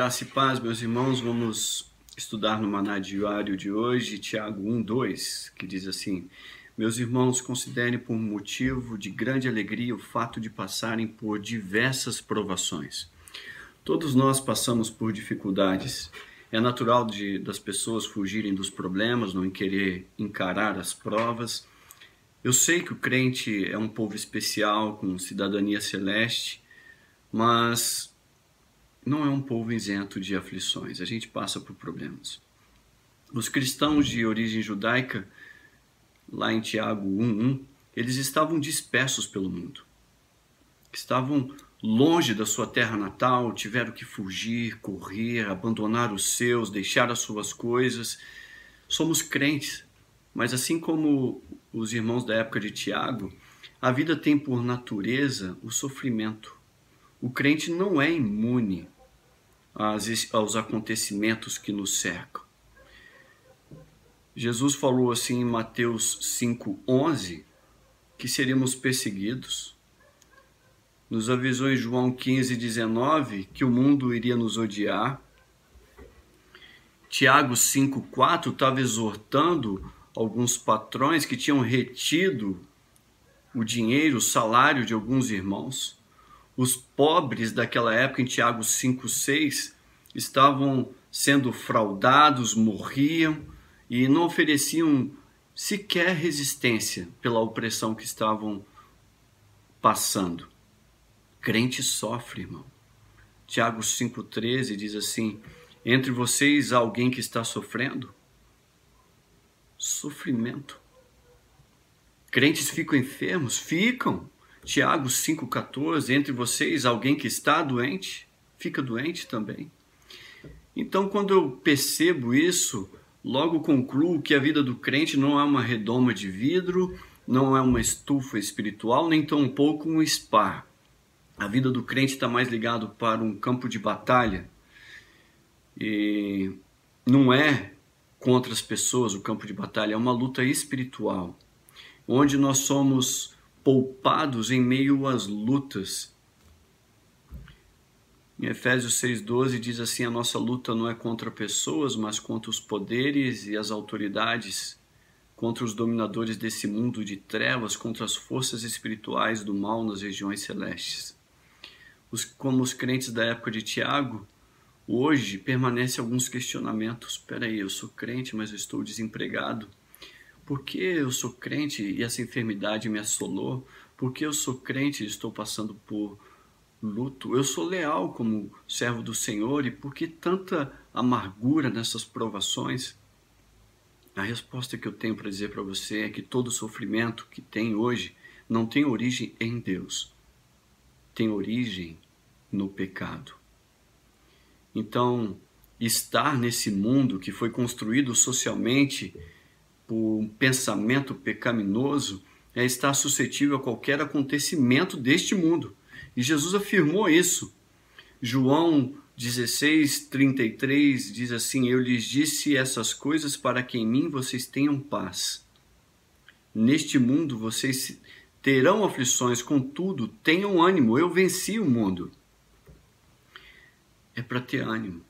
Graça e paz, meus irmãos, vamos estudar no Maná Diário de hoje, Tiago 1, 2, que diz assim: Meus irmãos, considerem por motivo de grande alegria o fato de passarem por diversas provações. Todos nós passamos por dificuldades. É natural de, das pessoas fugirem dos problemas, não querer encarar as provas. Eu sei que o crente é um povo especial, com cidadania celeste, mas não é um povo isento de aflições, a gente passa por problemas. Os cristãos de origem judaica, lá em Tiago 1:1, eles estavam dispersos pelo mundo. Estavam longe da sua terra natal, tiveram que fugir, correr, abandonar os seus, deixar as suas coisas. Somos crentes, mas assim como os irmãos da época de Tiago, a vida tem por natureza o sofrimento. O crente não é imune aos acontecimentos que nos cercam. Jesus falou assim em Mateus 5:11 que seríamos perseguidos. Nos avisou em João 15:19 que o mundo iria nos odiar. Tiago 5:4 estava exortando alguns patrões que tinham retido o dinheiro, o salário de alguns irmãos. Os pobres daquela época, em Tiago 5,6, estavam sendo fraudados, morriam e não ofereciam sequer resistência pela opressão que estavam passando. Crente sofre, irmão. Tiago 5,13 diz assim: Entre vocês há alguém que está sofrendo? Sofrimento. Crentes ficam enfermos? Ficam. Tiago 5,14, entre vocês alguém que está doente, fica doente também. Então, quando eu percebo isso, logo concluo que a vida do crente não é uma redoma de vidro, não é uma estufa espiritual, nem tampouco um spa. A vida do crente está mais ligado para um campo de batalha. E não é contra as pessoas o campo de batalha, é uma luta espiritual, onde nós somos poupados em meio às lutas. Em Efésios 6,12 diz assim: A nossa luta não é contra pessoas, mas contra os poderes e as autoridades, contra os dominadores desse mundo de trevas, contra as forças espirituais do mal nas regiões celestes. Os, como os crentes da época de Tiago, hoje permanecem alguns questionamentos. Espera aí, eu sou crente, mas eu estou desempregado por que eu sou crente e essa enfermidade me assolou? Por que eu sou crente e estou passando por luto? Eu sou leal como servo do Senhor e por que tanta amargura nessas provações? A resposta que eu tenho para dizer para você é que todo sofrimento que tem hoje não tem origem em Deus, tem origem no pecado. Então, estar nesse mundo que foi construído socialmente o pensamento pecaminoso é estar suscetível a qualquer acontecimento deste mundo. E Jesus afirmou isso. João 16, 33 diz assim: Eu lhes disse essas coisas para que em mim vocês tenham paz. Neste mundo vocês terão aflições, contudo, tenham ânimo, eu venci o mundo. É para ter ânimo.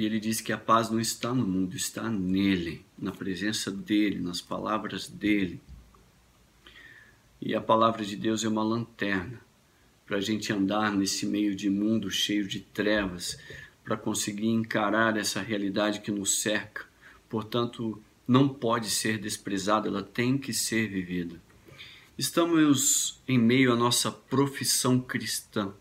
E ele diz que a paz não está no mundo, está nele, na presença dele, nas palavras dele. E a palavra de Deus é uma lanterna para a gente andar nesse meio de mundo cheio de trevas, para conseguir encarar essa realidade que nos cerca. Portanto, não pode ser desprezada, ela tem que ser vivida. Estamos em meio à nossa profissão cristã.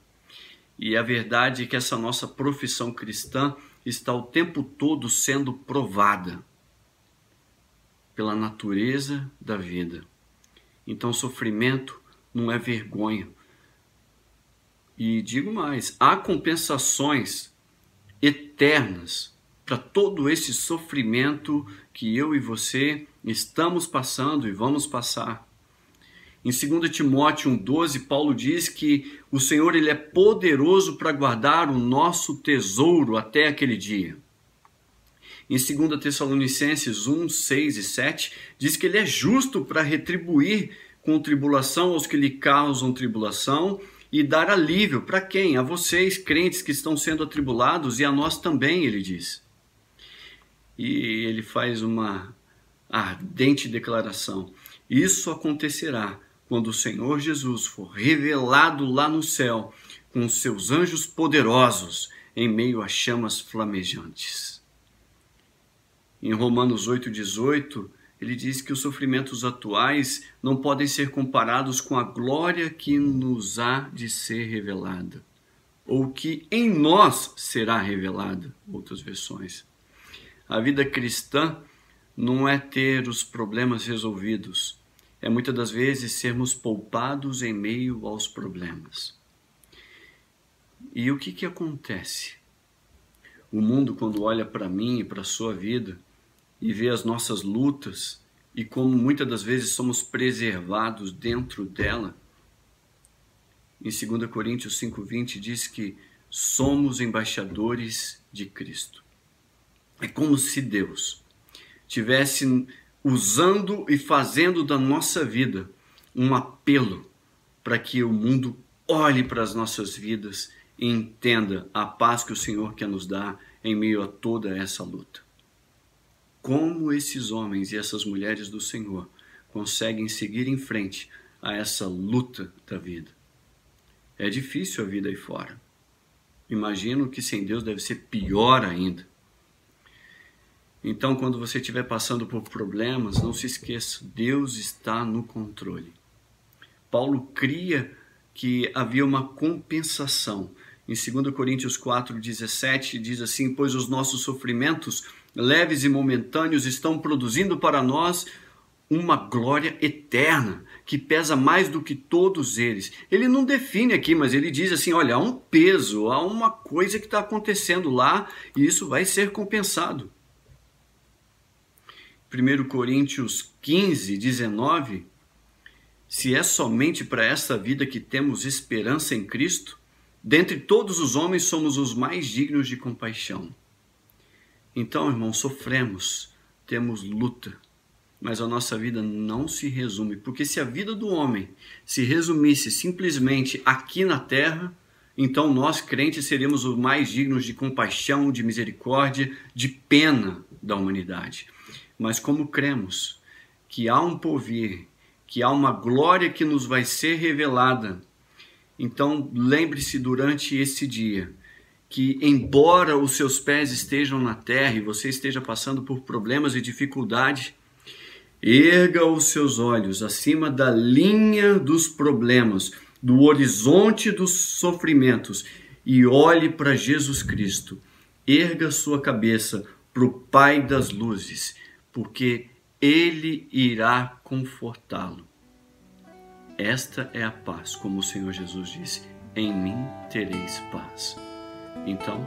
E a verdade é que essa nossa profissão cristã está o tempo todo sendo provada pela natureza da vida. Então, sofrimento não é vergonha. E digo mais: há compensações eternas para todo esse sofrimento que eu e você estamos passando e vamos passar. Em 2 Timóteo 1,12, Paulo diz que o Senhor ele é poderoso para guardar o nosso tesouro até aquele dia. Em 2 Tessalonicenses 1, 6 e 7, diz que ele é justo para retribuir com tribulação aos que lhe causam tribulação e dar alívio para quem? A vocês, crentes que estão sendo atribulados, e a nós também, ele diz. E ele faz uma ardente declaração: Isso acontecerá quando o Senhor Jesus for revelado lá no céu com seus anjos poderosos em meio a chamas flamejantes. Em Romanos 8,18, ele diz que os sofrimentos atuais não podem ser comparados com a glória que nos há de ser revelada, ou que em nós será revelada, outras versões. A vida cristã não é ter os problemas resolvidos, é muitas das vezes sermos poupados em meio aos problemas. E o que, que acontece? O mundo, quando olha para mim e para a sua vida e vê as nossas lutas e como muitas das vezes somos preservados dentro dela, em 2 Coríntios 5,20 diz que somos embaixadores de Cristo. É como se Deus tivesse usando e fazendo da nossa vida um apelo para que o mundo olhe para as nossas vidas e entenda a paz que o Senhor quer nos dar em meio a toda essa luta. Como esses homens e essas mulheres do Senhor conseguem seguir em frente a essa luta da vida? É difícil a vida aí fora. Imagino que sem Deus deve ser pior ainda. Então, quando você estiver passando por problemas, não se esqueça: Deus está no controle. Paulo cria que havia uma compensação. Em 2 Coríntios 4,17 diz assim: Pois os nossos sofrimentos, leves e momentâneos, estão produzindo para nós uma glória eterna, que pesa mais do que todos eles. Ele não define aqui, mas ele diz assim: olha, há um peso, há uma coisa que está acontecendo lá e isso vai ser compensado. 1 Coríntios 15, 19, se é somente para esta vida que temos esperança em Cristo, dentre todos os homens somos os mais dignos de compaixão. Então, irmão, sofremos, temos luta, mas a nossa vida não se resume, porque se a vida do homem se resumisse simplesmente aqui na terra, então nós crentes seríamos os mais dignos de compaixão, de misericórdia, de pena da humanidade. Mas como cremos que há um porvir, que há uma glória que nos vai ser revelada, então lembre-se durante esse dia que, embora os seus pés estejam na terra e você esteja passando por problemas e dificuldades, erga os seus olhos acima da linha dos problemas, do horizonte dos sofrimentos e olhe para Jesus Cristo. Erga sua cabeça para o Pai das luzes porque ele irá confortá-lo. Esta é a paz, como o Senhor Jesus disse: Em mim tereis paz. Então,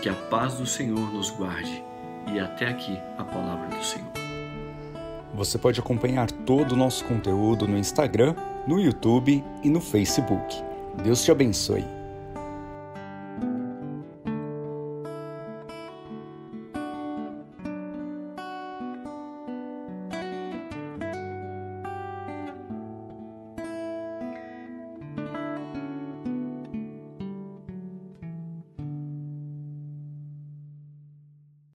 que a paz do Senhor nos guarde. E até aqui a palavra do Senhor. Você pode acompanhar todo o nosso conteúdo no Instagram, no YouTube e no Facebook. Deus te abençoe.